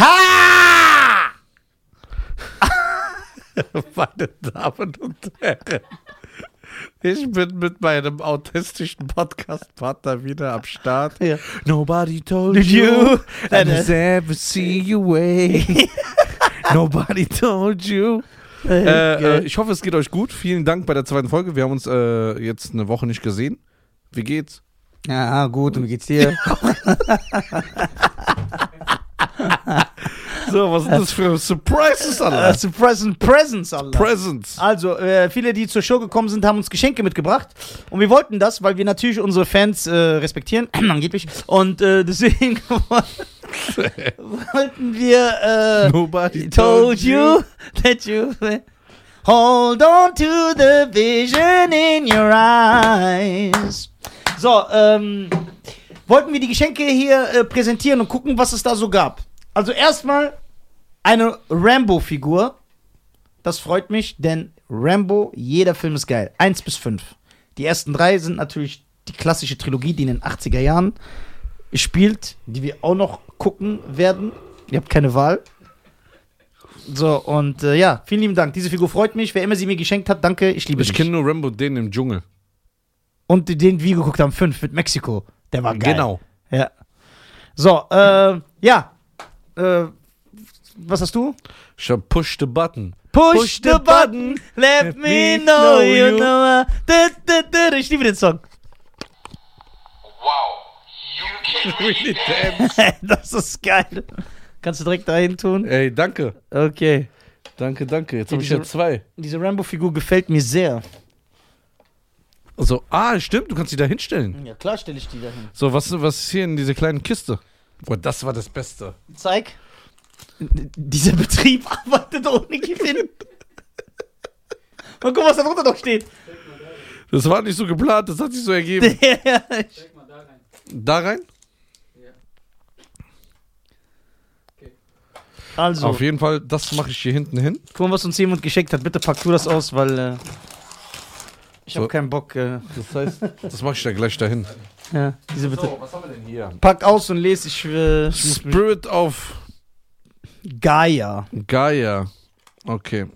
Ha! Meine Damen und Herren, ich bin mit meinem autistischen Podcast-Partner wieder am Start. Ja. Nobody told Did you that Äh, has ever seen you way. Nobody told you. Äh, Geil. äh, ich hoffe, es geht euch gut. Vielen Dank bei der zweiten Folge. Wir haben uns äh, jetzt eine Woche nicht gesehen. Wie geht's? Ja, gut, und wie geht's dir? So, was sind das für Surprises, Äh, Alter? Surprise and Presents, Alter. Presents. Also, äh, viele, die zur Show gekommen sind, haben uns Geschenke mitgebracht. Und wir wollten das, weil wir natürlich unsere Fans äh, respektieren, angeblich. Und äh, deswegen wollten wir äh, Nobody told you that you hold on to the vision in your eyes. So, ähm, wollten wir die Geschenke hier äh, präsentieren und gucken, was es da so gab. Also erstmal eine Rambo-Figur. Das freut mich, denn Rambo, jeder Film ist geil. Eins bis fünf. Die ersten drei sind natürlich die klassische Trilogie, die in den 80er Jahren spielt, die wir auch noch gucken werden. Ihr habt keine Wahl. So, und äh, ja, vielen lieben Dank. Diese Figur freut mich. Wer immer sie mir geschenkt hat, danke, ich liebe Ich dich. kenne nur Rambo, den im Dschungel. Und den wir geguckt haben, fünf mit Mexiko. Der war geil. Genau. Ja. So, äh, ja. Äh, was hast du? Ich hab Push the Button. Push the button, let me know you know. Da, da, da, da. Ich liebe den Song. Wow, you can Really das ist geil. Kannst du direkt dahin tun? Ey, danke. Okay. Danke, danke. Jetzt habe ich ja zwei. Diese Rambo-Figur gefällt mir sehr. Also, ah, stimmt, du kannst die da hinstellen. Ja, klar stelle ich die dahin. So, was, was ist hier in dieser kleinen Kiste? Boah, das war das Beste. Zeig. Dieser Betrieb arbeitet ohne Gewinn. Und guck, was da drunter noch steht. Das war nicht so geplant, das hat sich so ergeben. Ja, Check mal da rein. Da rein? also, Auf jeden Fall, das mache ich hier hinten hin. guck mal, was uns jemand geschenkt hat. Bitte pack du das aus, weil äh, ich habe So. keinen Bock. Äh, Das heißt, das mache ich da gleich dahin. ja, diese bitte. was haben wir denn hier? Pack aus und lese. Ich, äh, Spirit of Gaia. Gaia. Okay.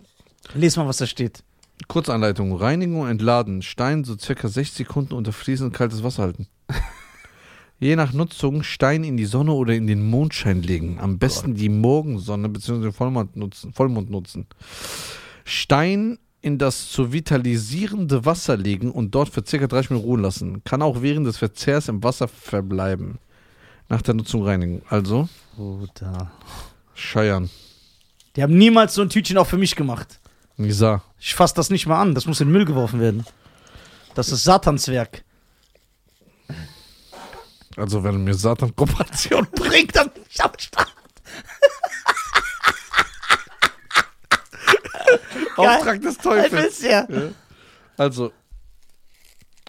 Lies mal, was da steht. Kurzanleitung. Reinigung, entladen. Stein so circa 6 Sekunden unter fließend kaltes Wasser halten. Je nach Nutzung Stein in die Sonne oder in den Mondschein legen. Am besten die Morgensonne bzw. Vollmond nutzen, Vollmond nutzen. Stein in das zu vitalisierende Wasser legen und dort für ca. 30 Minuten ruhen lassen. Kann auch während des Verzehrs im Wasser verbleiben. Nach der Nutzung reinigen. Also, Bruder. Scheiern. Die haben niemals so ein Tütchen auch für mich gemacht. Nisa. Ich fass das nicht mal an. Das muss in den Müll geworfen werden. Das ist Satanswerk. Also, wenn mir Satan Kooperation Bringt dann nicht am Start. Auftrag des Teufels. ja. Ja. Also.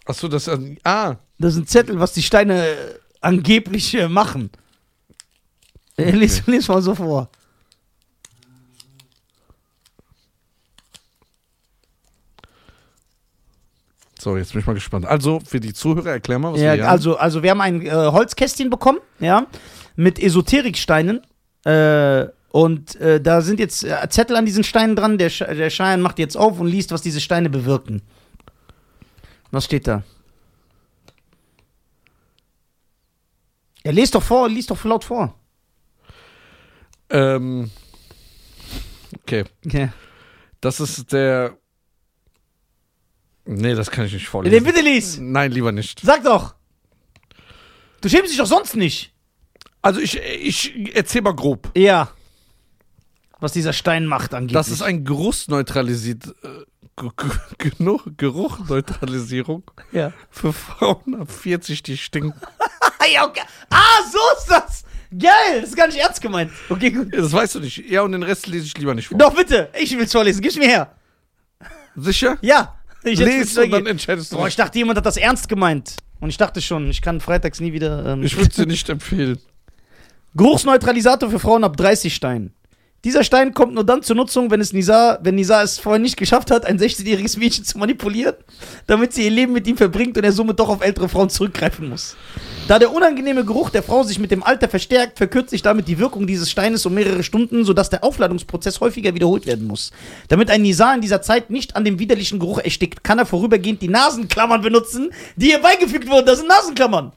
Achso, das. äh, Ah, Das ist ein Zettel, was die Steine äh, angeblich äh, machen. Äh, Lies, lies mal so vor. so, jetzt bin ich mal gespannt. Also, für die Zuhörer, erklär mal, was wir Ja, hier haben. also, also wir haben ein äh, Holzkästchen bekommen, ja, mit Esoteriksteinen. Äh, und äh, da sind jetzt äh, Zettel an diesen Steinen dran. Der, der Schein macht jetzt auf und liest, was diese Steine bewirken. Was steht da? Ja, lest doch vor, liest doch laut vor. Ähm. Okay. Okay. Das ist der. Nee, das kann ich nicht Den vorlesen. bitte lies. Nein, lieber nicht. Sag doch. Du schämst dich doch sonst nicht. Also, ich, ich erzähl mal grob. Ja. Was dieser Stein macht angeblich. Das ist ein Geruchsneutralisiert. Äh, Ge- Ge- Geruch- Geruchneutralisierung ja. für Frauen ab 40, die stinken. ja okay. Ah, so ist das. Geil. Das ist gar nicht ernst gemeint. Okay, gut. Das weißt du nicht. Ja, und den Rest lese ich lieber nicht vor. Doch, bitte. Ich will's vorlesen. Gib's mir her. Sicher? Ja. Ich Lies und dann entscheidest du. Boah, ich dachte, jemand hat das ernst gemeint. Und ich dachte schon, ich kann freitags nie wieder. Ähm, Ich würde es dir nicht empfehlen. Geruchsneutralisator für Frauen ab 30 Stein. Dieser Stein kommt nur dann zur Nutzung, wenn es Nisa, wenn Nisa es vorher nicht geschafft hat, ein 16-jähriges Mädchen zu manipulieren, damit sie ihr Leben mit ihm verbringt und er somit doch auf ältere Frauen zurückgreifen muss. Da der unangenehme Geruch der Frau sich mit dem Alter verstärkt, verkürzt sich damit die Wirkung dieses Steines um mehrere Stunden, sodass der Aufladungsprozess häufiger wiederholt werden muss. Damit ein Nisa in dieser Zeit nicht an dem widerlichen Geruch erstickt, kann er vorübergehend die Nasenklammern benutzen, die hier beigefügt wurden. Das sind Nasenklammern.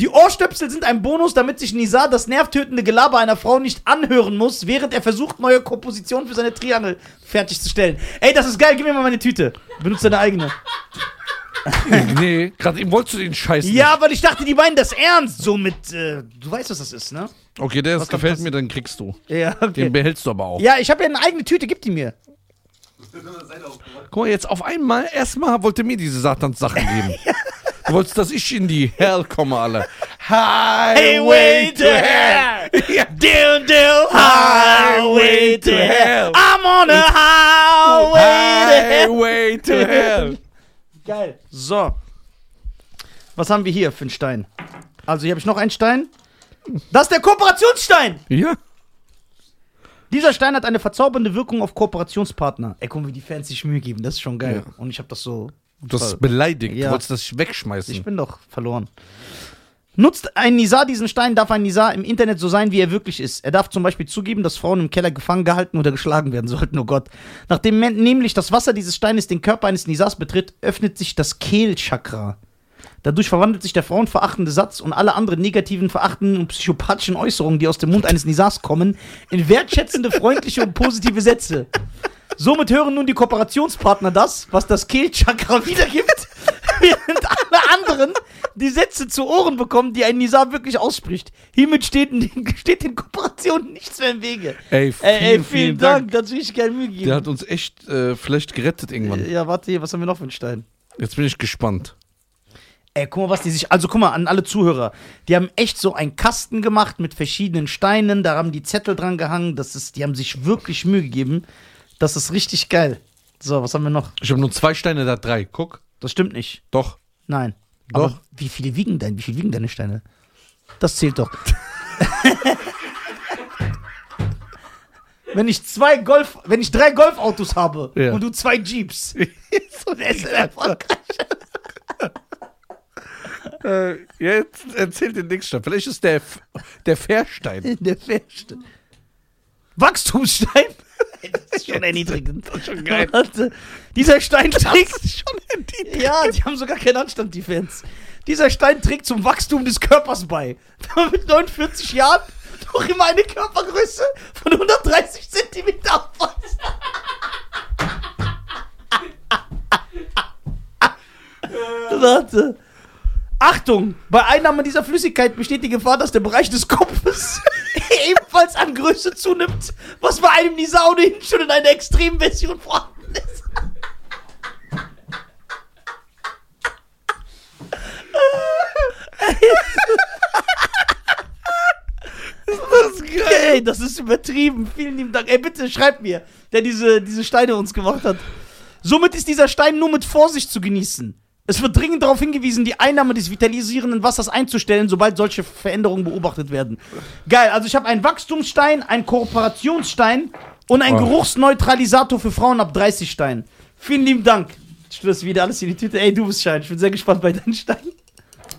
Die Ohrstöpsel sind ein Bonus, damit sich Nizar das nervtötende Gelaber einer Frau nicht anhören muss, während er versucht, neue Kompositionen für seine Triangel fertigzustellen. Ey, das ist geil, gib mir mal meine Tüte. Benutze deine eigene. nee, gerade eben wolltest du den Scheiß Ja, weil ich dachte, die meinen das ernst. So mit, äh, du weißt, was das ist, ne? nicht. Okay, der Was ist, gefällt mir, dann kriegst du. Ja, Den okay. behältst du aber auch. Ja, ich habe ja eine eigene Tüte, gib die mir. Guck mal, jetzt auf einmal, erstmal wollte mir diese Satans-Sachen geben. Du wolltest, dass ich in die Hell komme, alle. Highway to Hell. Ja. Dill, dill, Highway to hell. I'm on a highway to hell. Highway to Hell. Geil. So. Was haben wir hier für einen Stein? Also hier habe ich noch einen Stein. Das ist der Kooperationsstein. Ja. Dieser Stein hat eine verzaubernde Wirkung auf Kooperationspartner. Ey, guck mal, wie die Fans sich Mühe geben. Das ist schon geil. Ja. Und ich habe das so. Du hast beleidigt. Ja. Du wolltest das wegschmeißen. Ich bin doch verloren. Nutzt ein Nizar diesen Stein, darf ein Nizar im Internet so sein, wie er wirklich ist. Er darf zum Beispiel zugeben, dass Frauen im Keller gefangen gehalten oder geschlagen werden sollten, oh Gott. Nachdem nämlich das Wasser dieses Steines den Körper eines Nizars betritt, öffnet sich das Kehlchakra. Dadurch verwandelt sich der frauenverachtende Satz und alle anderen negativen, verachtenden und psychopathischen Äußerungen, die aus dem Mund eines Nizars kommen, in wertschätzende, freundliche und positive Sätze. Somit hören nun die Kooperationspartner das, was das Kehlchakra wiedergibt, während alle anderen die Sätze zu Ohren bekommen, die ein Nizar wirklich ausspricht. Hiermit steht, steht den Kooperationen nichts mehr im Wege. Ey, vielen, Ey, ey, vielen, Dank, dazu ich gerne Mühe Der gegeben. hat uns echt äh, vielleicht gerettet irgendwann. Ja, warte hier, was haben wir noch für einen Stein? Jetzt bin ich gespannt. Ey, guck mal, was die sich. Also, guck mal, an alle Zuhörer. Die haben echt so einen Kasten gemacht mit verschiedenen Steinen. Da haben die Zettel dran gehangen. Das ist, die haben sich wirklich Mühe gegeben. Das ist richtig geil. So, was haben wir noch? Ich habe nur zwei Steine, da drei. Guck. Das stimmt nicht. Doch. Nein. Doch. Aber wie viele wiegen dein? Wie viel wiegen deine Steine? Das zählt doch. wenn ich zwei Golf, wenn ich drei Golfautos habe Ja. und du zwei Jeeps, so der ist erfolgreich. Äh, jetzt erzählt den Dickstein. Vielleicht ist der, F- der Fährstein. Der Fährste. Wachstumsstein? Das ist schon erniedrigend. Das ist schon geil. Warte. Dieser Stein trägt. schon erniedrigend. Ja, die haben sogar keinen Anstand, die Fans. Dieser Stein trägt zum Wachstum des Körpers bei. Da man mit 49 Jahren noch immer eine Körpergröße von 130 Zentimeter aufweist. Warte. Achtung! Bei Einnahme dieser Flüssigkeit besteht die Gefahr, dass der Bereich des Kopfes ebenfalls an Größe zunimmt, was bei einem Nisa ohnehin schon in einer extremen Version vorhanden ist. Das ist geil. Ey, das ist übertrieben. Vielen lieben Dank. Ey, bitte schreibt mir, der diese, diese Steine uns gemacht hat. Somit ist dieser Stein nur mit Vorsicht zu genießen. Es wird dringend darauf hingewiesen, die Einnahme des vitalisierenden Wassers einzustellen, sobald solche Veränderungen beobachtet werden. Geil, also ich habe einen Wachstumsstein, einen Kooperationsstein und einen Oh. Geruchsneutralisator für Frauen ab 30 Stein. Vielen lieben Dank. Ich stürze wieder alles in die Tüte. Ey, du bist Schein. Ich bin sehr gespannt bei deinen Steinen.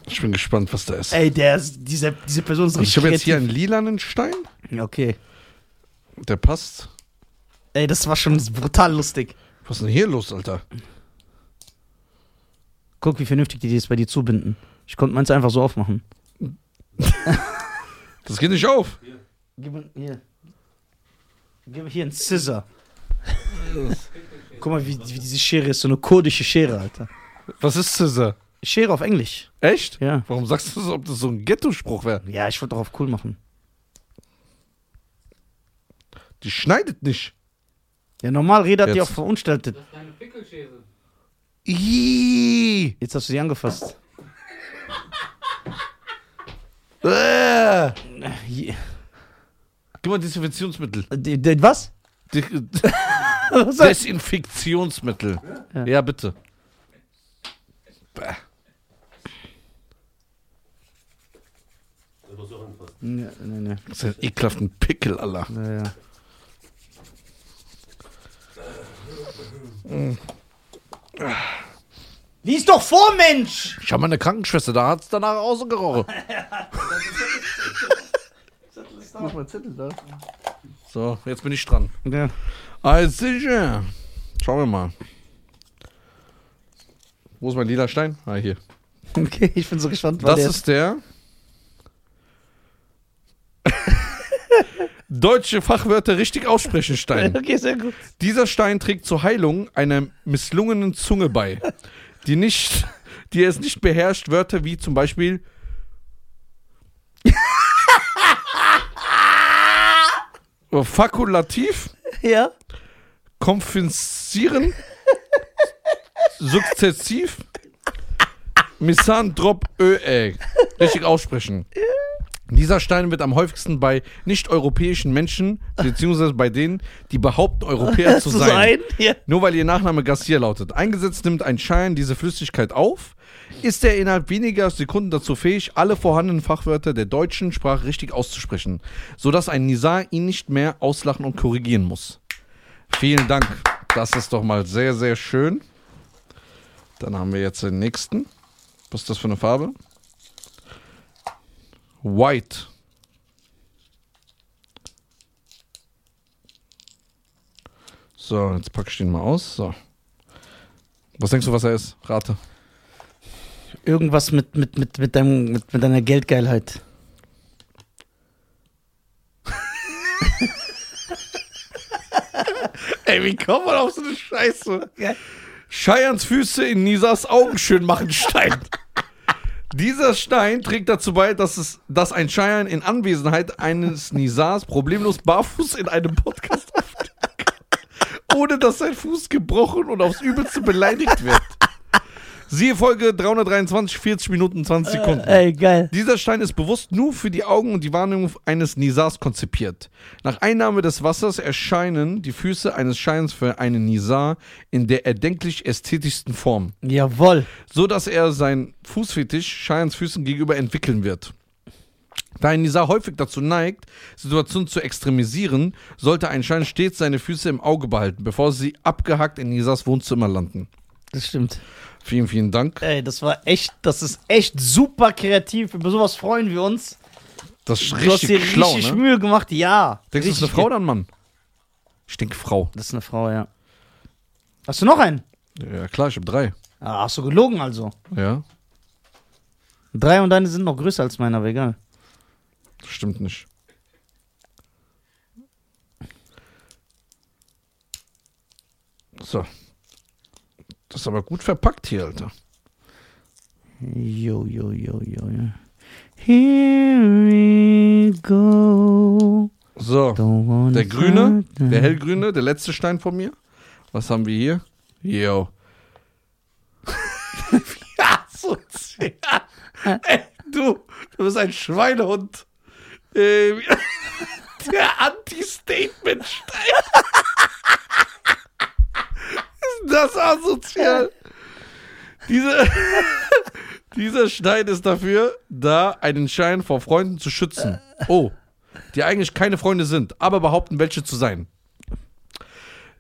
Ich bin gespannt, was da ist. Ey, der ist, diese, diese Person ist Also richtig ich habe jetzt hier einen lilanen Stein. Okay. Der passt. Ey, das war schon brutal lustig. Was ist denn hier los, Alter? Guck, wie vernünftig die das bei dir zubinden. Ich konnte meins einfach so aufmachen. Das geht nicht auf. Gib mir hier. Gib mir hier einen Scissor. Guck mal, wie, wie diese Schere ist. So eine kurdische Schere, Alter. Was ist Scissor? Schere auf Englisch. Echt? Ja. Warum sagst du so, ob das so ein Ghetto-Spruch wäre? Ja, ich wollte darauf cool machen. Die schneidet nicht. Ja, normal redet die auch verunstaltet. Das ist eine Pickelschere. Ii. Jetzt hast du sie angefasst. äh. Guck mal, Desinfektionsmittel. D d- was? D- was Desinfektionsmittel. Ja, ja bitte. Bäh. Nee, nee, nee. Das ist ein ekelhaften Pickel, Allah. Ja, ja. Mm. Lies doch vor, Mensch! Ich habe meine Krankenschwester, da hat es danach ausgerochen. Mach mal Zettel da. So, jetzt bin ich dran. Ja. Alles sicher. Schauen wir mal. Wo ist mein lila Stein? Ah, hier. Okay, ich bin so gespannt, was Das der ist der deutsche Fachwörter richtig aussprechen Stein. Okay, sehr gut. Dieser Stein trägt zur Heilung einer misslungenen Zunge bei, die nicht, die es nicht beherrscht, Wörter wie zum Beispiel Fakulativ, Ja. Konfensieren, Sukzessiv, Misandrop Ö, richtig aussprechen. Dieser Stein wird am häufigsten bei nicht-europäischen Menschen, beziehungsweise bei denen, die behaupten, Europäer zu, sein. Ja. Nur weil ihr Nachname Garcia lautet. Eingesetzt nimmt ein Schein diese Flüssigkeit auf, ist er innerhalb weniger Sekunden dazu fähig, alle vorhandenen Fachwörter der deutschen Sprache richtig auszusprechen, sodass ein Nizar ihn nicht mehr auslachen und korrigieren muss. Vielen Dank. Das ist doch mal sehr, sehr schön. Dann haben wir jetzt den nächsten. Was ist das für eine Farbe? White. So, jetzt packe ich den mal aus. So. Was denkst du, was er ist? Rate. Irgendwas mit, mit, mit, mit, deinem, mit, mit deiner Geldgeilheit. Ey, wie kommt man auf so eine Scheiße? Ja. Scheians Füße in Nisas Augen schön machen Stein. Dieser Stein trägt dazu bei, dass, es, dass ein Scheiern in Anwesenheit eines Nisas problemlos barfuß in einem Podcast auftritt. Ohne dass sein Fuß gebrochen und aufs Übelste beleidigt wird. Siehe Folge 323, 40 Minuten, 20 Sekunden. Ey, geil. Dieser Stein ist bewusst nur für die Augen und die Wahrnehmung eines Nisars konzipiert. Nach Einnahme des Wassers erscheinen die Füße eines Scheins für einen Nisar in der erdenklich ästhetischsten Form, Jawohl. so dass er sein Fußfetisch Scheins Füßen gegenüber entwickeln wird. Da ein Nisar häufig dazu neigt, Situationen zu extremisieren, sollte ein Schein stets seine Füße im Auge behalten, bevor sie abgehackt in Nisars Wohnzimmer landen. Das stimmt. Vielen, vielen Dank. Ey, das war echt, das ist echt super kreativ. Über sowas freuen wir uns. Das ist Du hast dir richtig schlau, richtig ne? Mühe gemacht, ja. Denkst du, das ist eine Frau oder ein Mann? Ich denke Frau. Das ist eine Frau, ja. Hast du noch einen? Ja, klar, ich habe drei. Ah, hast du gelogen also. Ja, Drei und deine sind noch größer als meine, aber egal. stimmt nicht. So. Das ist aber gut verpackt hier, Alter. Jo, jo, jo, jo, jo. Here we go. So, der grüne, der hellgrüne, der letzte Stein von mir. Was haben wir hier? Yo. ja, sozial. Ey, du, du bist ein Schweinehund. Äh, wie- der Anti-Statement-Stein. Ist das asozial? Diese, dieser Stein ist dafür da, einen Schein vor Freunden zu schützen. Oh, die eigentlich keine Freunde sind, aber behaupten, welche zu sein.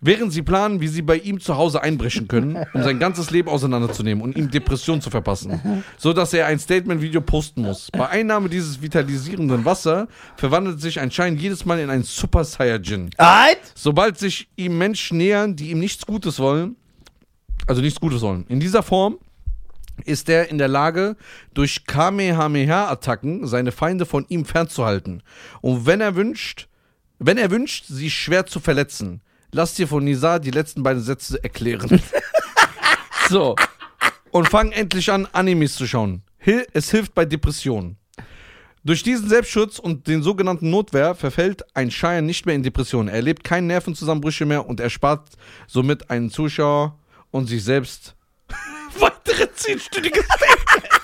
Während sie planen, wie sie bei ihm zu Hause einbrechen können, um sein ganzes Leben auseinanderzunehmen und ihm Depressionen zu verpassen, so dass er ein Statement-Video posten muss. Bei Einnahme dieses vitalisierenden Wasser verwandelt sich ein Schein jedes Mal in einen Super Saiyajin. Alright? Sobald sich ihm Menschen nähern, die ihm nichts Gutes wollen, also nichts Gutes wollen. In dieser Form ist er in der Lage, durch Kamehameha-Attacken seine Feinde von ihm fernzuhalten. Und wenn er wünscht, wenn er wünscht, sie schwer zu verletzen, lasst dir von Nizar die letzten beiden Sätze erklären. so. Und fang endlich an, Animes zu schauen. Hil es hilft bei Depressionen. Durch diesen Selbstschutz und den sogenannten Notwehr verfällt ein Schein nicht mehr in Depressionen. Er erlebt keine Nervenzusammenbrüche mehr und erspart somit einen Zuschauer und sich selbst weitere zehnstündige Statements.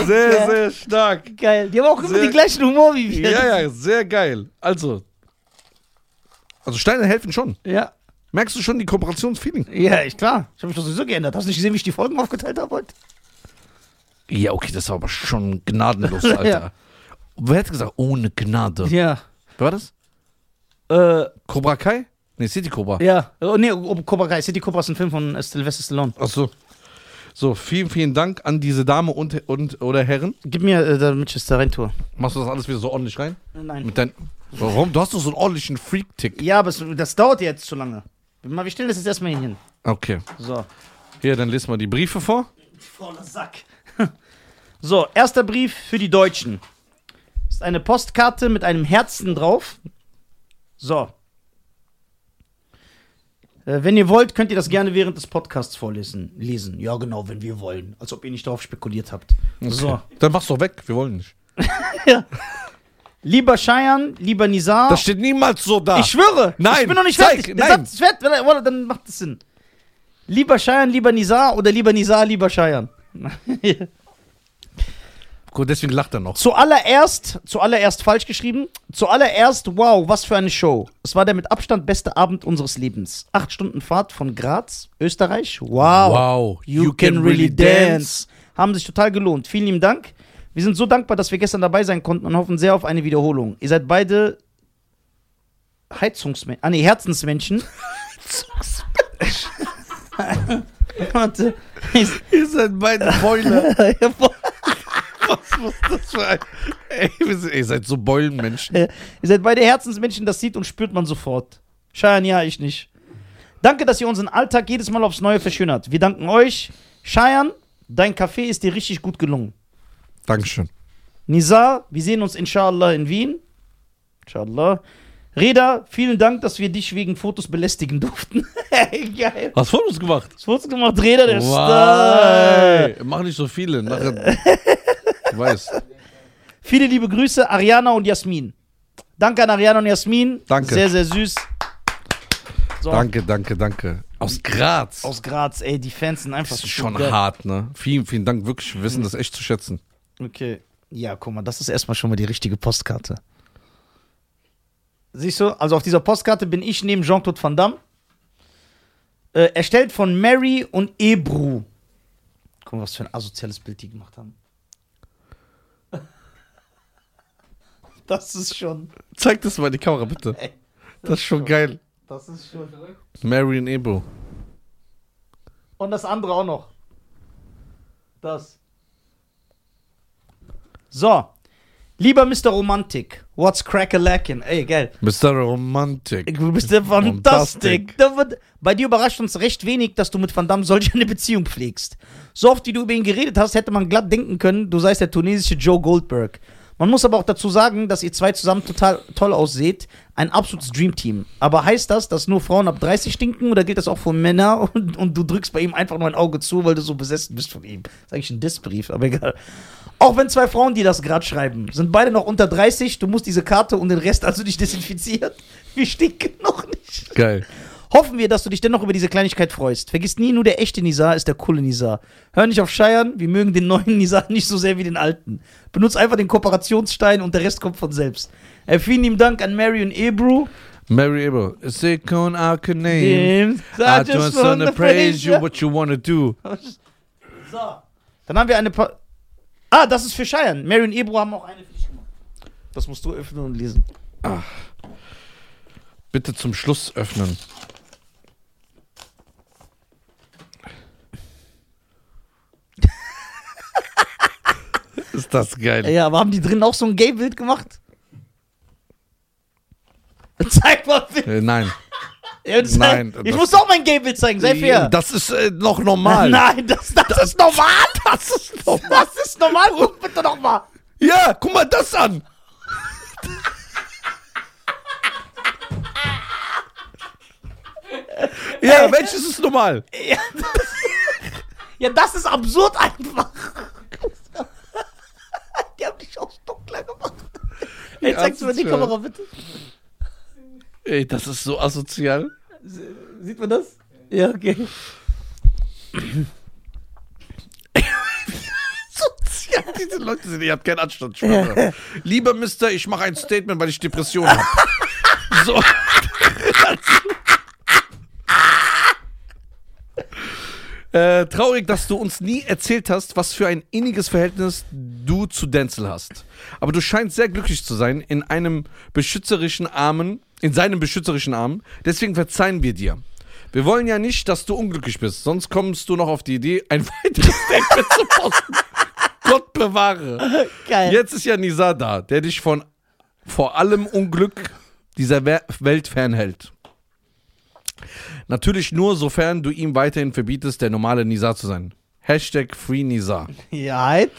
Ey, sehr, sehr stark. Geil. Die haben auch immer Sehr- den gleichen Humor wie wir. Ja, ja, sehr geil. Also, also Steine helfen schon. Ja. Merkst du schon die Kooperationsfeeling? Ja, ich klar. Ich habe mich doch sowieso geändert. Hast du nicht gesehen, wie ich die Folgen aufgeteilt habe heute? Ja, okay, das war aber schon gnadenlos, Alter. Ja. Wer hätte gesagt, ohne Gnade? Ja. Wer war das? Äh, Cobra Kai? Nee, City Cobra. ja, oh, nee, oh, Cobra Kai. City Cobra ist ein Film von äh, Sylvester Stallone. Ach so. So, vielen, vielen Dank an diese Dame und, und oder Herren. Gib mir, äh, damit ich das da rein tue. Machst du das alles wieder so ordentlich rein? Nein. Mit dein, warum? Du hast doch so einen ordentlichen Freak-Tick. Ja, aber es, das dauert jetzt zu lange. Mal, wir stellen das jetzt erstmal hin. Okay. So. Hier, dann lest mal die Briefe vor. Voller Sack. So, erster Brief für die Deutschen. Ist eine Postkarte mit einem Herzen drauf. So. Äh, wenn ihr wollt, könnt ihr das gerne während des Podcasts vorlesen. Lesen. Ja, genau, wenn wir wollen. Als ob ihr nicht darauf spekuliert habt. So. Dann mach's doch weg. Wir wollen nicht. Lieber Cheyenne, lieber Nizar. Das steht niemals so da. Ich schwöre. Nein, Ich bin noch nicht zeig, fertig. nein. Satz warte, Dann macht es Sinn. Lieber Cheyenne, lieber Nizar oder lieber Nizar, lieber Cheyenne? Deswegen lacht er noch. Zuallererst, zuallererst falsch geschrieben. Zuallererst, wow, was für eine Show. Es war der mit Abstand beste Abend unseres Lebens. Acht Stunden Fahrt von Graz, Österreich. Wow. Wow. You, can, really dance. Haben sich total gelohnt. Vielen lieben Dank. Wir sind so dankbar, dass wir gestern dabei sein konnten und hoffen sehr auf eine Wiederholung. Ihr seid beide Heizungsmenschen. Ah, nee, Herzensmenschen. Warte. Ihr seid beide Boiler. Was muss das für ein. Ey, ihr seid so Beulenmenschen. Ihr seid beide Herzensmenschen, das sieht und spürt man sofort. Cheyenne, ja, ich nicht. Danke, dass ihr unseren Alltag jedes Mal aufs Neue verschönert. Wir danken euch. Cheyenne, dein Café ist dir richtig gut gelungen. Dankeschön. Nizar, wir sehen uns inshallah in Wien. Inshallah. Reda, vielen Dank, dass wir dich wegen Fotos belästigen durften. Geil. Hast Fotos gemacht? Was Fotos gemacht? Reda, der Star. Wow. Mach nicht so viele. Nachher. Du weißt. Viele liebe Grüße, Ariana und Jasmin. Danke an Ariana und Jasmin. Danke. Sehr, sehr süß. So. Danke, danke, danke. Aus Graz. Aus Graz, ey, die Fans sind einfach das ist so schon geil. hart, ne? Vielen, vielen Dank. Wirklich, wir wissen das echt zu schätzen. Okay. Ja, guck mal, das ist erstmal schon mal die richtige Postkarte. Siehst du? Also auf dieser Postkarte bin ich neben Jean-Claude Van Damme. Äh, erstellt von Mary und Ebru. Guck mal, was für ein asoziales Bild die gemacht haben. Das ist schon. Zeig das mal in die Kamera, bitte. Ey, Das ist schon geil. Das ist schon. Marion Ebro. Und das andere auch noch. Das. So. Lieber Mr. Romantik, what's crack-a-lackin'? Ey, geil. Mr. Romantic. Du bist ja fantastisch. Da wird- Bei dir überrascht uns recht wenig, dass du mit Van Damme solch eine Beziehung pflegst. So oft, wie du über ihn geredet hast, hätte man glatt denken können, du seist der tunesische Joe Goldberg. Man muss aber auch dazu sagen, dass ihr zwei zusammen total toll ausseht. Ein absolutes Dreamteam. Aber heißt das, dass nur Frauen ab 30 stinken oder gilt das auch für Männer und, und du drückst bei ihm einfach nur ein Auge zu, weil du so besessen bist von ihm? Das ist eigentlich ein Dissbrief, aber egal. Auch wenn zwei Frauen, die das gerade schreiben, sind beide noch unter 30, du musst diese Karte und den Rest also nicht desinfizieren. Wir stinken noch nicht. Geil. Hoffen wir, dass du dich dennoch über diese Kleinigkeit freust. Vergiss nie, nur der echte Nizar ist der coole Nizar. Hör nicht auf Scheiern, wir mögen den neuen Nizar nicht so sehr wie den alten. Benutz einfach den Kooperationsstein und der Rest kommt von selbst. Äh, vielen lieben Dank an Mary und Ebru. Mary Ebro. Sikon Arkaname. Dem- I just wanna praise you what you wanna do. So. Dann haben wir eine. Pa ah, das ist für Scheiern. Mary und Ebru haben auch eine für dich gemacht. Das musst du öffnen und lesen. Bitte zum Schluss öffnen. Ist das geil. Ja, aber haben die drin auch so ein Gay-Bild gemacht? Zeig mal bitte. Äh, nein. Ja, das- Nein, Ich das- muss auch mein Gay-Bild zeigen, sei fair. Das ist äh, noch normal. Nein, das, das, ist normal. Das ist normal. Das ist normal. Guck bitte noch mal. Ja, guck mal das an. ja, welches ist normal? Ja, das, ja, das ist absurd einfach. Die haben dich auch dunkler gemacht. Ey, Ja, zeigst du mir die. Kamera bitte? Ey, das ist so asozial. Sieht man das? Ja, okay. Sozial. Diese Leute sind, ihr habt keinen Anstand. Schwöre. Lieber Mister, ich mache ein Statement, weil ich Depression habe. so. Äh, traurig, dass du uns nie erzählt hast, was für ein inniges Verhältnis du zu Denzel hast. Aber du scheinst sehr glücklich zu sein in einem beschützerischen Armen in seinen beschützerischen Armen. Deswegen verzeihen wir dir. Wir wollen ja nicht, dass du unglücklich bist. Sonst kommst du noch auf die Idee, ein weiteres Statement zu posten. Gott bewahre. Geil. Jetzt ist ja Nisa da, der dich von vor allem Unglück dieser We- Welt fernhält. Natürlich nur, sofern du ihm weiterhin verbietest, der normale Nisa zu sein. Hashtag Free Nisa. Ja, halt.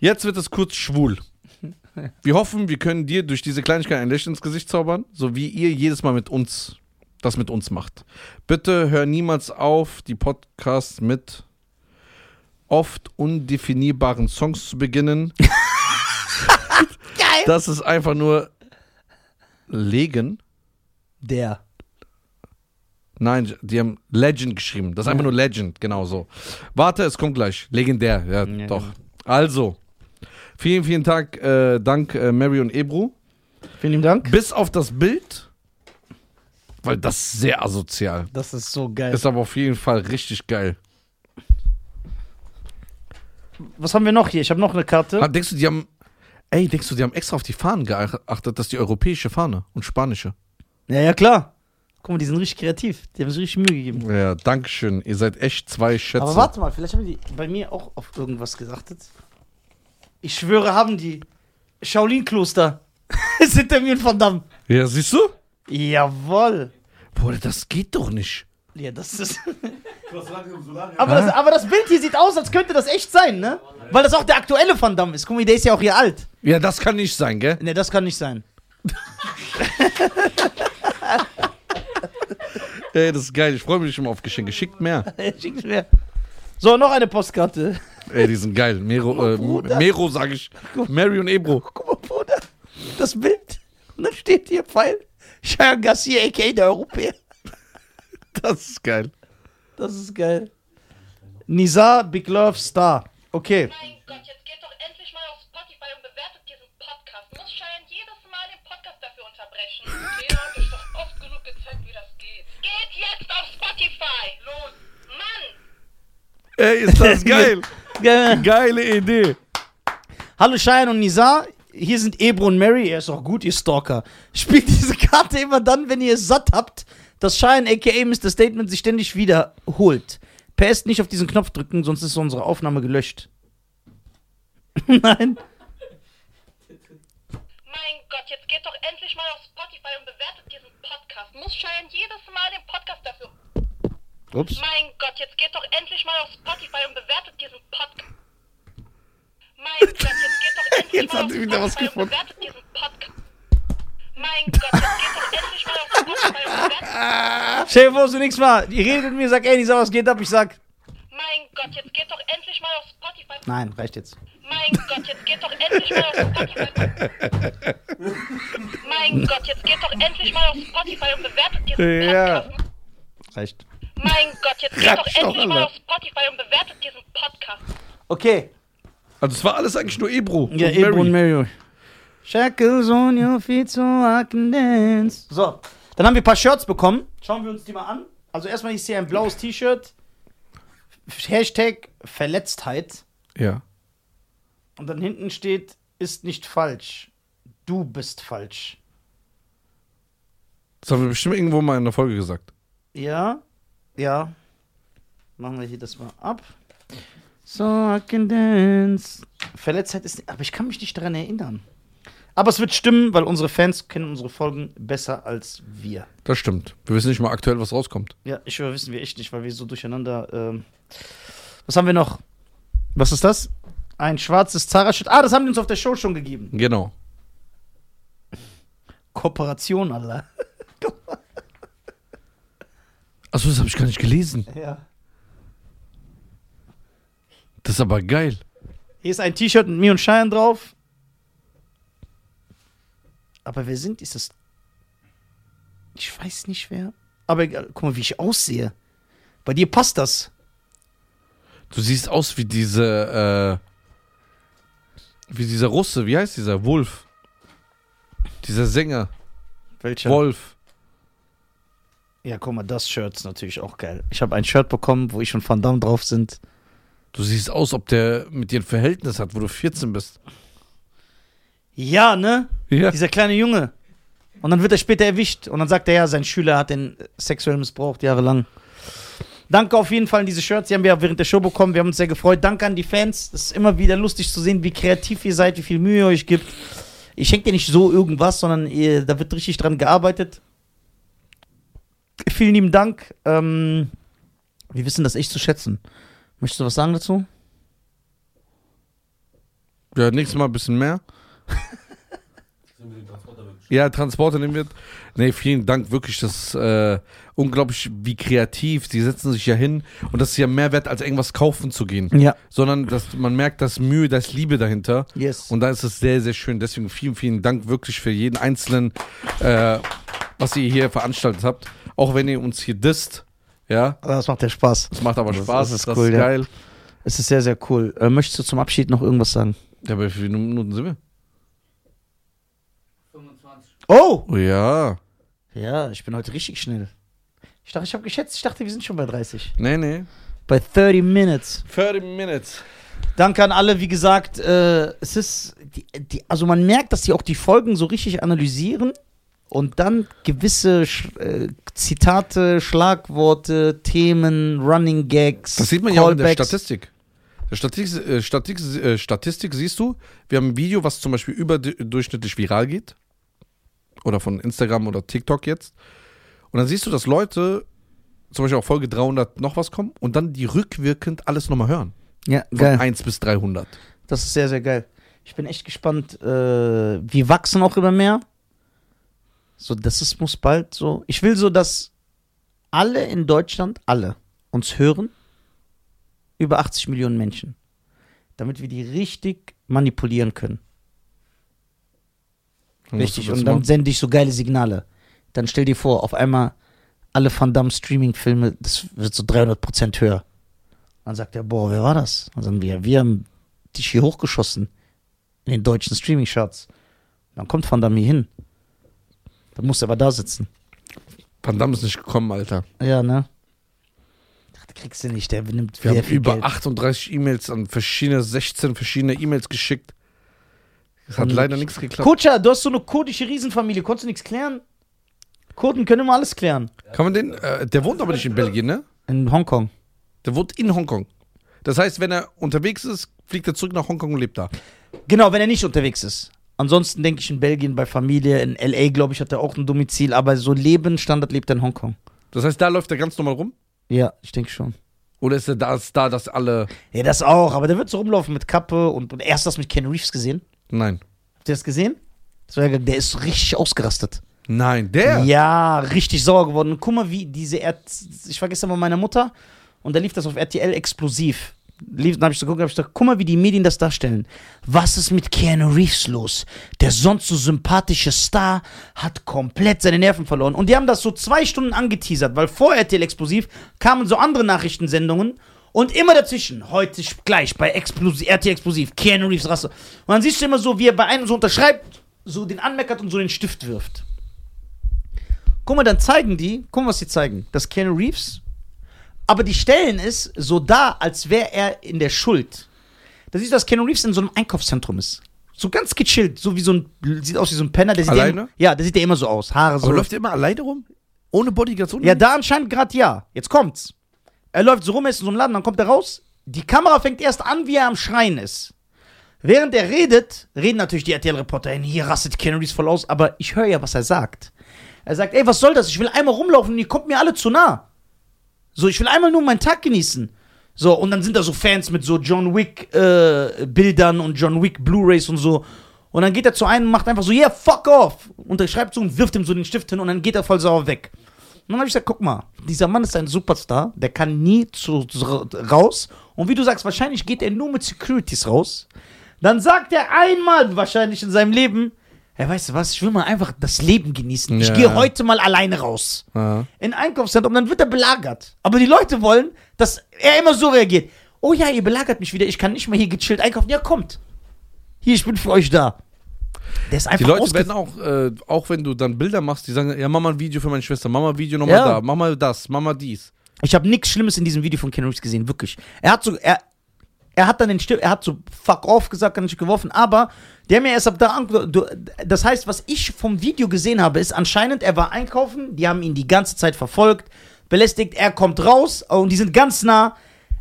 Jetzt wird es kurz schwul. Wir hoffen, wir können dir durch diese Kleinigkeit ein Lächeln ins Gesicht zaubern, so wie ihr jedes Mal mit uns das mit uns macht. Bitte hör niemals auf, die Podcasts mit oft undefinierbaren Songs zu beginnen. Geil. Das ist einfach nur Legen. Der. Nein, die haben Legend geschrieben. Das ist einfach nur Legend, genau so. Warte, es kommt gleich. Legendär, ja, Ja, doch. genau. Also, vielen, vielen Tag, äh, Dank äh, Mary und Ebru. Vielen lieben Dank. Bis auf das Bild, weil das ist sehr asozial. Das ist so geil. Ist aber auf jeden Fall richtig geil. Was haben wir noch hier? Ich habe noch eine Karte. Ha, denkst du, die haben, ey, denkst du, die haben extra auf die Fahnen geachtet, dass die europäische Fahne und spanische? Ja, ja, klar. Guck mal, die sind richtig kreativ. Die haben sich richtig Mühe gegeben. Ja, Dankeschön. Ihr seid echt zwei Schätze. Aber warte mal, vielleicht haben die bei mir auch auf irgendwas geachtet. Ich schwöre, haben die. Shaolin-Kloster. ist hinter mir in Van Damme. Ja, siehst du? Jawoll. Bruder, das geht doch nicht. Ja, das ist. Aber das, aber das Bild hier sieht aus, als könnte das echt sein, ne? Weil das auch der aktuelle Van Damme ist. Guck mal, der ist ja auch hier alt. Ja, das kann nicht sein, gell? Ne, das kann nicht sein. Ey, das ist geil. Ich freue mich schon mal auf Geschenke. Schickt mehr. Schick's mir. So, noch eine Postkarte. Ey, die sind geil. Mero, äh. Mero sag ich. Mary und Ebro. Guck mal, Bruder. Das Bild. Und dann steht hier Pfeil. Cheyenne Garcia, a.k.a. der Europäer. Das ist geil. Das ist geil. Nisa, Big Love, Star. Okay. Jetzt auf Spotify! Los! Mann! Ey, ist das geil. Geil. Geile Idee. Hallo Cheyenne und Nisa. Hier sind Ebro und Mary. Er ist auch gut, ihr Stalker. Spielt diese Karte immer dann, wenn ihr es satt habt, dass Cheyenne aka Mr. Statement sich ständig wiederholt. PS nicht auf diesen Knopf drücken, sonst ist unsere Aufnahme gelöscht. Nein. Mein Gott, jetzt geht doch endlich mal auf Spotify und bewertet. Muss Cheyenne jedes Mal den Podcast dafür. Ups. Mein Gott, jetzt geht doch endlich mal auf Spotify und bewertet diesen Podcast. Mein Gott, jetzt geht doch endlich Jetzt mal hat auf sie wieder was Spotify gefunden. und bewertet diesen Podcast. Mein Gott, jetzt geht doch endlich mal auf Spotify und bewertet. Vor, so nichts mal. Ihr redet mit mir, sagt, ey, Nisa, was geht ab? Ich sag, Gott, jetzt geht doch endlich mal auf Spotify. nein, reicht jetzt. Mein Gott, jetzt geht doch endlich mal auf Spotify. Mein Gott, jetzt geht doch endlich mal auf Spotify und bewertet diesen Ja. Podcast. Reicht. Mein Gott, jetzt geht doch Ratsch doch, endlich mal Alter. auf Spotify und bewertet diesen Podcast. Okay. Also, es war alles eigentlich nur Ebro. Ja, und Ebro Mary. und Mary. Shackles on your feet so I can dance. So, dann haben wir ein paar Shirts bekommen. Schauen wir uns die mal an. Also erstmal ist hier ein blaues T-Shirt. Hashtag Verletztheit. Ja. Und dann hinten steht, ist nicht falsch. Du bist falsch. Das haben wir bestimmt irgendwo mal in der Folge gesagt. Ja, ja. Machen wir hier das mal ab. So I can dance. Verletztheit ist. Aber ich kann mich nicht daran erinnern. Aber es wird stimmen, weil unsere Fans kennen unsere Folgen besser als wir. Das stimmt. Wir wissen nicht mal aktuell, was rauskommt. Ja, ich wissen wir echt nicht, weil wir so durcheinander. Ähm Was haben wir noch? Was ist das? Ein schwarzes Zara-Shirt. Ah, das haben die uns auf der Show schon gegeben. Genau. Kooperation, Alter. Achso, das habe ich gar nicht gelesen. Ja. Das ist aber geil. Hier ist ein T-Shirt mit mir und Cheyenne drauf. Aber wer sind dieses? Ich weiß nicht wer. Aber guck mal, wie ich aussehe. Bei dir passt das. Du siehst aus wie diese, äh, wie dieser Russe, wie heißt dieser? Wolf. Dieser Sänger. Welcher? Wolf. Ja, guck mal, das Shirt ist natürlich auch geil. Ich habe ein Shirt bekommen, wo ich und Van Damme drauf sind. Du siehst aus, ob der mit dir ein Verhältnis hat, wo du 14 bist. Ja, ne? Ja. Dieser kleine Junge. Und dann wird er später erwischt und dann sagt er, ja, sein Schüler hat den sexuell missbraucht, jahrelang. Danke auf jeden Fall an diese Shirts, die haben wir während der Show bekommen. Wir haben uns sehr gefreut. Danke an die Fans. Es ist immer wieder lustig zu sehen, wie kreativ ihr seid, wie viel Mühe ihr euch gibt. Ich schenke dir nicht so irgendwas, sondern ihr, da wird richtig dran gearbeitet. Vielen lieben Dank. Ähm, wir wissen das echt zu schätzen. Möchtest du was sagen dazu? Ja, nächstes Mal ein bisschen mehr. Sind wir den Transporter wirklich? Ja, Transporter nehmen wir. Nee, vielen Dank, wirklich. Das ist äh, unglaublich, wie kreativ. Die setzen sich ja hin und das ist ja mehr wert, als irgendwas kaufen zu gehen. Ja. Sondern dass man merkt, dass Mühe, da ist Liebe dahinter. Yes. Und da ist es sehr, sehr schön. Deswegen vielen, vielen Dank wirklich für jeden einzelnen, äh, was ihr hier veranstaltet habt. Auch wenn ihr uns hier disst. Ja, das macht ja Spaß. das macht aber Das- Spaß. das ist das cool, ist ja. geil. Es ist sehr, sehr cool. Äh, möchtest du zum Abschied noch irgendwas sagen? Ja, bei wie viele Minuten sind wir? 25. Oh! Oh ja. Ja, ich bin heute richtig schnell. Ich dachte, ich habe geschätzt, ich dachte, wir sind schon bei 30. Nee, nee. Bei 30 Minutes. 30 Minutes. Danke an alle, wie gesagt, äh, es ist, die, die, also man merkt, dass die auch die Folgen so richtig analysieren und dann gewisse Sch äh, Zitate, Schlagworte, Themen, Running Gags, Das sieht man ja auch in der Callbacks. Statistik. Der Statistik, äh, Statistik, äh, Statistik siehst du, wir haben ein Video, was zum Beispiel überdurchschnittlich viral geht. Oder von Instagram oder TikTok jetzt. Und dann siehst du, dass Leute zum Beispiel auf Folge 300 noch was kommen und dann die rückwirkend alles nochmal hören. Ja, Von geil. 1 bis 300. Das ist sehr, sehr geil. Ich bin echt gespannt. Äh, wir wachsen auch immer mehr. So, das ist, muss bald so. Ich will so, dass alle in Deutschland, alle, uns hören. Über 80 Millionen Menschen. Damit wir die richtig manipulieren können. Richtig. Und dann sende ich so geile Signale. Dann stell dir vor, auf einmal alle Van Damme Streaming-Filme, das wird so 300% höher. Dann sagt er, boah, wer war das? Dann sagen wir, wir haben dich hier hochgeschossen. In den deutschen Streaming-Charts. Dann kommt Van Damme hier hin. Dann muss er aber da sitzen. Van Damme ist nicht gekommen, Alter. Ja, ne? Das kriegst du nicht, der nimmt Wir haben über Geld. 38 E-Mails an verschiedene, 16 verschiedene E-Mails geschickt. Es hat Und- leider nichts geklappt. Kutscher, du hast so eine kurdische Riesenfamilie, konntest du nichts klären? Kurden können immer alles klären. Kann man den, äh, der wohnt aber nicht in Belgien, ne? In Hongkong. Der wohnt in Hongkong. Das heißt, wenn er unterwegs ist, fliegt er zurück nach Hongkong und lebt da. Genau, wenn er nicht unterwegs ist. Ansonsten denke ich in Belgien bei Familie, in L.A. glaube ich hat er auch ein Domizil, aber so Leben, Standard lebt er in Hongkong. Das heißt, da läuft er ganz normal rum? Ja, ich denke schon. Oder ist er da, ist da dass alle. Ja, das auch, aber der wird so rumlaufen mit Kappe und, und erst das mit Ken Reeves gesehen. Nein. Habt ihr das gesehen? Das war ja, der ist richtig ausgerastet. Nein, der? Ja, richtig sauer geworden. Guck mal, wie diese Erd ich war gestern bei meiner Mutter und da lief das auf RTL explosiv. Lief, dann habe ich so geguckt, hab ich gesagt, guck mal, wie die Medien das darstellen. Was ist mit Keanu Reeves los? Der sonst so sympathische Star hat komplett seine Nerven verloren. Und die haben das so zwei Stunden angeteasert, weil vor RTL explosiv kamen so andere Nachrichtensendungen und immer dazwischen, heute gleich bei Explosi RTL explosiv, Keanu Reeves Rasse. Und dann siehst du immer so, wie er bei einem so unterschreibt, so den anmeckert und so den Stift wirft. Guck mal, dann zeigen die, guck mal, was die zeigen. Das Keanu Reeves. Aber die stellen es so dar, als wäre er in der Schuld. Da siehst du, dass Keanu Reeves in so einem Einkaufszentrum ist. So ganz gechillt, so wie so ein, sieht aus wie so ein Penner. Der sieht Alleine? Ja, ja, der sieht ja immer so aus. Haare so. Aber läuft er immer alleine rum? Ohne Bodyguards? Ohne Ja, da anscheinend gerade ja. Jetzt kommt's. Er läuft so rum, er ist in so einem Laden, dann kommt er raus. Die Kamera fängt erst an, wie er am Schreien ist. Während er redet, reden natürlich die RTL-Reporter, "Hey, hier rastet Reeves voll aus, aber ich höre ja, was er sagt. Er sagt, ey, was soll das? Ich will einmal rumlaufen und ihr kommt mir alle zu nah. So, ich will einmal nur meinen Tag genießen. So, und dann sind da so Fans mit so John Wick äh, und John Wick Blu-Rays und so. Und dann geht er zu einem und macht einfach so, yeah, fuck off. Und er schreibt so und wirft ihm so den Stift hin und dann geht er voll sauer weg. Und dann habe ich gesagt, guck mal, dieser Mann ist ein Superstar, der kann nie zu, zu, raus. Und wie du sagst, wahrscheinlich geht er nur mit Securities raus. Dann sagt er einmal wahrscheinlich in seinem Leben, hey, weißt du was, ich will mal einfach das Leben genießen. Ich Ja. gehe heute mal alleine raus. Ja. In ein Einkaufszentrum, dann wird er belagert. Aber die Leute wollen, dass er immer so reagiert. Oh ja, ihr belagert mich wieder, ich kann nicht mehr hier gechillt einkaufen. Ja, kommt. Hier, ich bin für euch da. Der ist einfach Die Leute werden auch, äh, auch wenn du dann Bilder machst, die sagen, ja, mach mal ein Video für meine Schwester, mach mal ein Video nochmal Ja. da, mach mal das, mach mal dies. Ich habe nichts Schlimmes in diesem Video von Ken Reeves gesehen, wirklich. Er hat so, er, Er hat dann den Stift, er hat so fuck off gesagt, hat nicht geworfen, aber der mir erst ab da an, du, das heißt, was ich vom Video gesehen habe, ist anscheinend, er war einkaufen, die haben ihn die ganze Zeit verfolgt, belästigt, er kommt raus und die sind ganz nah.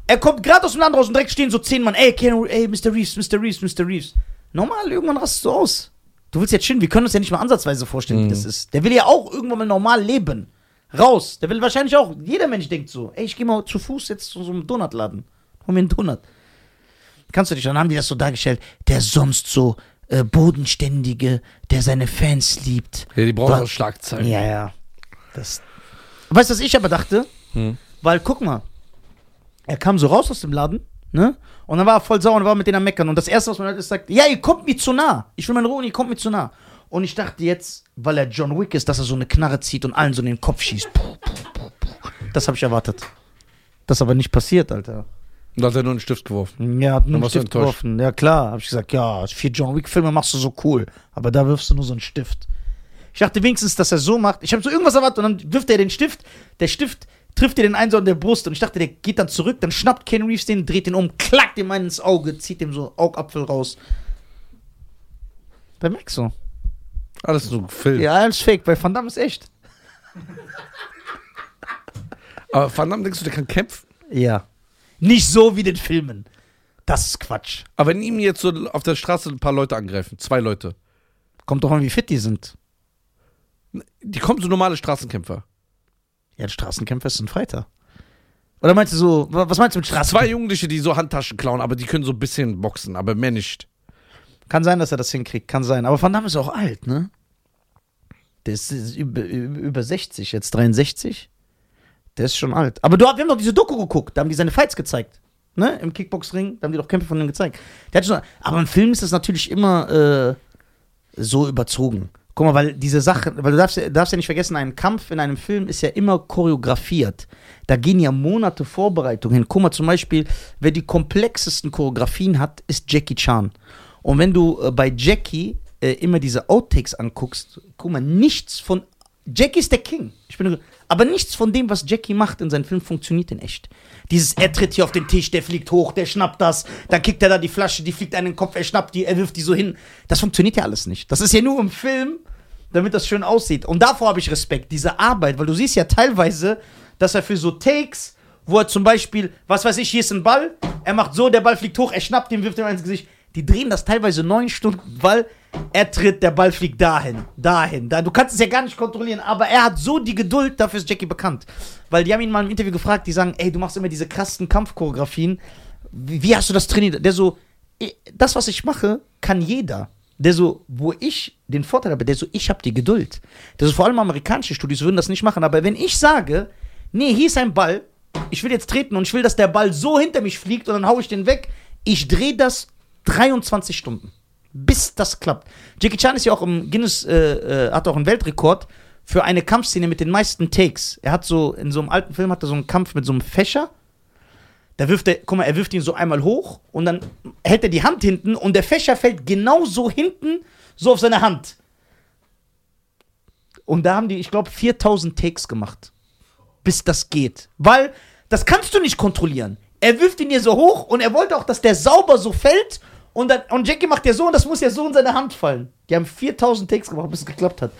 Er kommt gerade aus dem Land raus und direkt stehen so zehn Mann, ey, Ken, ey, Mr. Reeves, Mr. Reeves, Mr. Reeves. Normal, irgendwann rastest du aus. Du willst jetzt chillen, wir können uns ja nicht mal ansatzweise vorstellen, wie das ist. Der will ja auch irgendwann mal normal leben. Raus. Der will wahrscheinlich auch, jeder Mensch denkt so, ey, ich gehe mal zu Fuß jetzt zu so einem Donutladen. Hol mir einen Donut. Kannst du dich, dann haben die das so dargestellt, der sonst so äh, bodenständige, der seine Fans liebt. Ja, die brauchen auch Schlagzeilen. Ja, ja. Das. Weißt du, was ich aber dachte? Hm. Weil, guck mal, er kam so raus aus dem Laden, ne? Und dann war er voll sauer und war mit denen am Meckern. Und das Erste, was man hört, ist, sagt, ja, ihr kommt mir zu nah. Ich will meine Ruhe und ihr kommt mir zu nah. Und ich dachte jetzt, weil er John Wick ist, dass er so eine Knarre zieht und allen so in den Kopf schießt. Puh, puh, puh, puh. Das habe ich erwartet. Das ist aber nicht passiert, Alter. Und da hat er nur einen Stift geworfen. Ja, hat nur einen Stift geworfen. Ja, klar. Hab ich gesagt, ja, vier John Wick-Filme machst du so cool. Aber da wirfst du nur so einen Stift. Ich dachte wenigstens, dass er so macht. Ich habe so irgendwas erwartet und dann wirft er den Stift. Der Stift trifft dir den einen so an der Brust und ich dachte, der geht dann zurück. Dann schnappt Ken Reeves den, dreht den um, klackt ihm einen ins Auge, zieht dem so Augapfel raus. Bei Max so. Alles so Film. Ja, alles fake. Bei Van Damme ist echt. Aber Van Damme, denkst du, der kann kämpfen? Ja. Nicht so wie den Filmen. Das ist Quatsch. Aber wenn ihm jetzt so auf der Straße ein paar Leute angreifen, zwei Leute, Kommt doch an, wie fit die sind. die kommen so normale Straßenkämpfer. Ja, ein Straßenkämpfer ist ein Freiter. Oder meinst du so, wa- was meinst du mit Straßenkämpfer? Zwei Jugendliche, die so Handtaschen klauen, aber die können so ein bisschen boxen, aber mehr nicht. Kann sein, dass er das hinkriegt, kann sein. Aber Van Damme ist auch alt, ne? Der ist, ist über, über 60, jetzt 63. Der ist schon alt. Aber du, wir haben doch diese Doku geguckt, da haben die seine Fights gezeigt. Ne? Im Kickboxring, da haben die doch Kämpfe von ihm gezeigt. Der hat schon, aber im Film ist das natürlich immer äh, so überzogen. Guck mal, weil diese Sache, weil du darfst, ja- darfst ja nicht vergessen, ein Kampf in einem Film ist ja immer choreografiert. Da gehen ja Monate Vorbereitung hin. Guck mal, zum Beispiel, wer die komplexesten Choreografien hat, ist Jackie Chan. Und wenn du äh, bei Jackie äh, immer diese Outtakes anguckst, guck mal, nichts von. Jackie ist der King. Ich bin, aber nichts von dem, was Jackie macht in seinem Film, funktioniert in echt. Dieses, er tritt hier auf den Tisch, der fliegt hoch, der schnappt das, dann kickt er da die Flasche, die fliegt einen in den Kopf, er schnappt die, er wirft die so hin. Das funktioniert ja alles nicht. Das ist ja nur im Film, damit das schön aussieht. Und davor habe ich Respekt, diese Arbeit, weil du siehst ja teilweise, dass er für so Takes, wo er zum Beispiel, was weiß ich, hier ist ein Ball, er macht so, der Ball fliegt hoch, er schnappt ihn, wirft ihm ins Gesicht. Die drehen das teilweise neun Stunden, weil er tritt, der Ball fliegt dahin, dahin, da. Du kannst es ja gar nicht kontrollieren, aber er hat so die Geduld, dafür ist Jackie bekannt. Weil die haben ihn mal im Interview gefragt, die sagen, ey, du machst immer diese krassen Kampfchoreografien. Wie, wie hast du das trainiert? Der so, "Eh, das, was ich mache, kann jeder. Der so, wo ich den Vorteil habe, der so, ich habe die Geduld. Der so, vor allem amerikanische Studios würden das nicht machen, aber wenn ich sage, nee, hier ist ein Ball, ich will jetzt treten und ich will, dass der Ball so hinter mich fliegt und dann hau ich den weg, ich drehe das 23 Stunden. Bis das klappt. Jackie Chan ist ja auch im Guinness, äh, äh, hat auch einen Weltrekord für eine Kampfszene mit den meisten Takes. Er hat so, in so einem alten Film hat er so einen Kampf mit so einem Fächer. Da wirft er, guck mal, er wirft ihn so einmal hoch und dann hält er die Hand hinten und der Fächer fällt genau so hinten, so auf seine Hand. Und da haben die, ich glaube, 4000 Takes gemacht. Bis das geht. Weil, das kannst du nicht kontrollieren. Er wirft ihn hier so hoch und er wollte auch, dass der sauber so fällt. Und, dann, und Jackie macht ja so und das muss ja so in seine Hand fallen. Die haben 4000 Takes gemacht, bis es geklappt hat.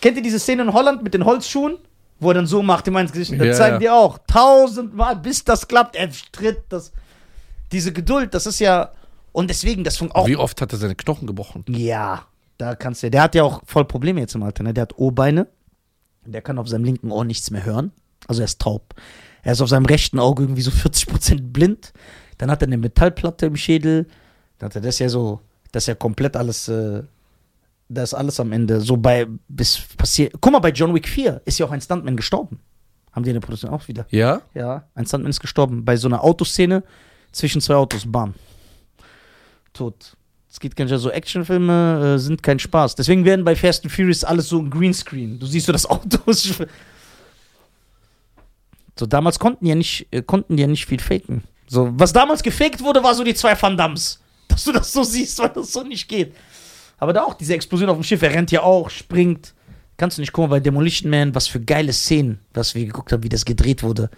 Kennt ihr diese Szene in Holland mit den Holzschuhen? Wo er dann so macht, immer ins Gesicht. Und dann Ja, zeigen ja. die auch tausendmal, bis das klappt. Er tritt das. Diese Geduld, das ist ja. Und deswegen, das funktioniert auch. Wie oft hat er seine Knochen gebrochen? Ja, da kannst du. Der hat ja auch voll Probleme jetzt im Alter, ne? Der hat O-Beine. Der kann auf seinem linken Ohr nichts mehr hören. Also er ist taub. Er ist auf seinem rechten Auge irgendwie so 40% blind. Dann hat er eine Metallplatte im Schädel. Das ja so, das ist ja komplett alles, äh, da ist alles am Ende. So bei, bis passiert. Guck mal, bei John Wick 4 ist ja auch ein Stuntman gestorben. Haben die in der Produktion auch wieder. Ja? Ja, ein Stuntman ist gestorben. Bei so einer Autoszene zwischen zwei Autos. Bam. Tot. Es geht gar nicht. Also Actionfilme äh, sind kein Spaß. Deswegen werden bei Fast and Furious alles so ein Greenscreen. Du siehst so das Auto. ist- so damals konnten die ja nicht, äh, konnten die ja nicht viel faken. So, was damals gefaked wurde, war so die zwei Van Dams. Dass du das so siehst, weil das so nicht geht. Aber da auch diese Explosion auf dem Schiff, er rennt ja auch, springt. Kannst du nicht gucken bei Demolition Man, was für geile Szenen, was wir geguckt haben, wie das gedreht wurde.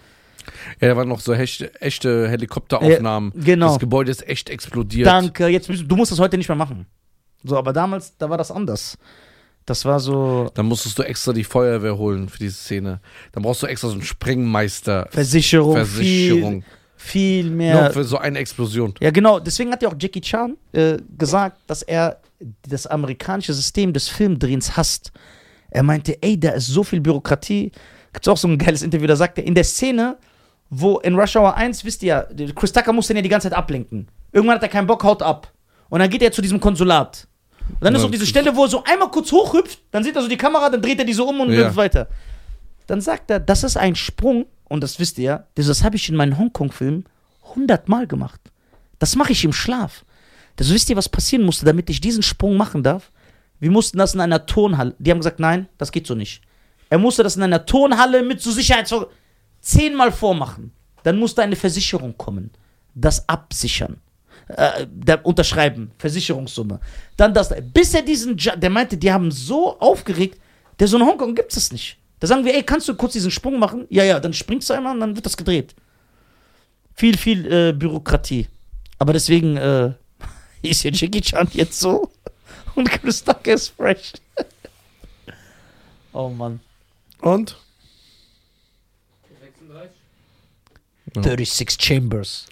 Ja, da waren noch so echte, echte Helikopteraufnahmen. Ja, genau. Das Gebäude ist echt explodiert. Danke, jetzt du musst das heute nicht mehr machen. So, aber damals, da war das anders. Das war so Dann musstest du extra die Feuerwehr holen für diese Szene. Dann brauchst du extra so einen Sprengmeister. Versicherung, Versicherung. viel, viel mehr. für so eine Explosion. Ja, genau. Deswegen hat ja auch Jackie Chan äh, gesagt, dass er das amerikanische System des Filmdrehens hasst. Er meinte, ey, da ist so viel Bürokratie. Gibt's auch so ein geiles Interview, da sagt er, in der Szene, wo in Rush Hour 1, wisst ihr ja, Chris Tucker muss den ja die ganze Zeit ablenken. Irgendwann hat er keinen Bock, haut ab. Und dann geht er zu diesem Konsulat. Und dann ist Ja, auch diese das- Stelle, wo er so einmal kurz hochhüpft, dann sieht er so die Kamera, dann dreht er die so um und Ja. hüpft weiter. Dann sagt er, das ist ein Sprung, und das wisst ihr das, habe ich in meinen Hongkong-Filmen hundertmal gemacht. Das mache ich im Schlaf. Das wisst ihr, was passieren musste, damit ich diesen Sprung machen darf? Wir mussten das in einer Turnhalle. Die haben gesagt, nein, das geht so nicht. Er musste das in einer Turnhalle mit so Sicherheit zehnmal vormachen. Dann musste eine Versicherung kommen. Das absichern. Äh, unterschreiben, Versicherungssumme. Dann das. Bis er diesen, der meinte, die haben so aufgeregt, der so in Hongkong gibt es nicht. Da sagen wir, ey, kannst du kurz diesen Sprung machen? Ja, ja, dann springst du einmal und dann wird das gedreht. Viel, viel äh, Bürokratie. Aber deswegen äh, ist hier Jackie Chan jetzt so und Chris Tucker ist fresh. oh Mann. Und? 36. 36 Chambers.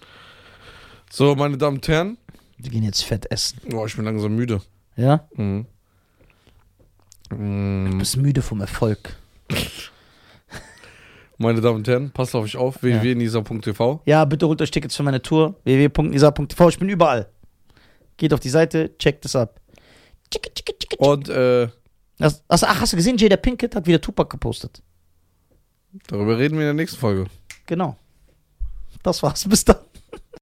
So, meine Damen und Herren. Wir gehen jetzt fett essen. Boah, ich bin langsam müde. Ja? Mhm. Du Mm, bist müde vom Erfolg. Meine Damen und Herren, passt auf euch auf. www.nisa.tv. Ja, bitte holt euch Tickets für meine Tour. www.nisa.tv. Ich bin überall. Geht auf die Seite, checkt es ab. Und äh, ach, hast du gesehen, Jada Pinkett hat wieder Tupac gepostet. darüber reden wir in der nächsten Folge. Genau. Das war's. Bis dann.